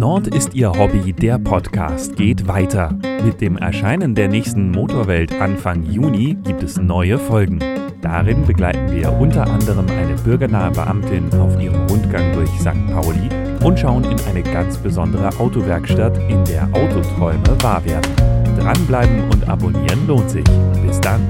Nord ist Ihr Hobby, der Podcast geht weiter. Mit dem Erscheinen der nächsten Motorwelt Anfang Juni gibt es neue Folgen. Darin begleiten wir unter anderem eine bürgernahe Beamtin auf ihrem Rundgang durch St. Pauli und schauen in eine ganz besondere Autowerkstatt, in der Autoträume wahr werden. Dranbleiben und abonnieren lohnt sich. Bis dann.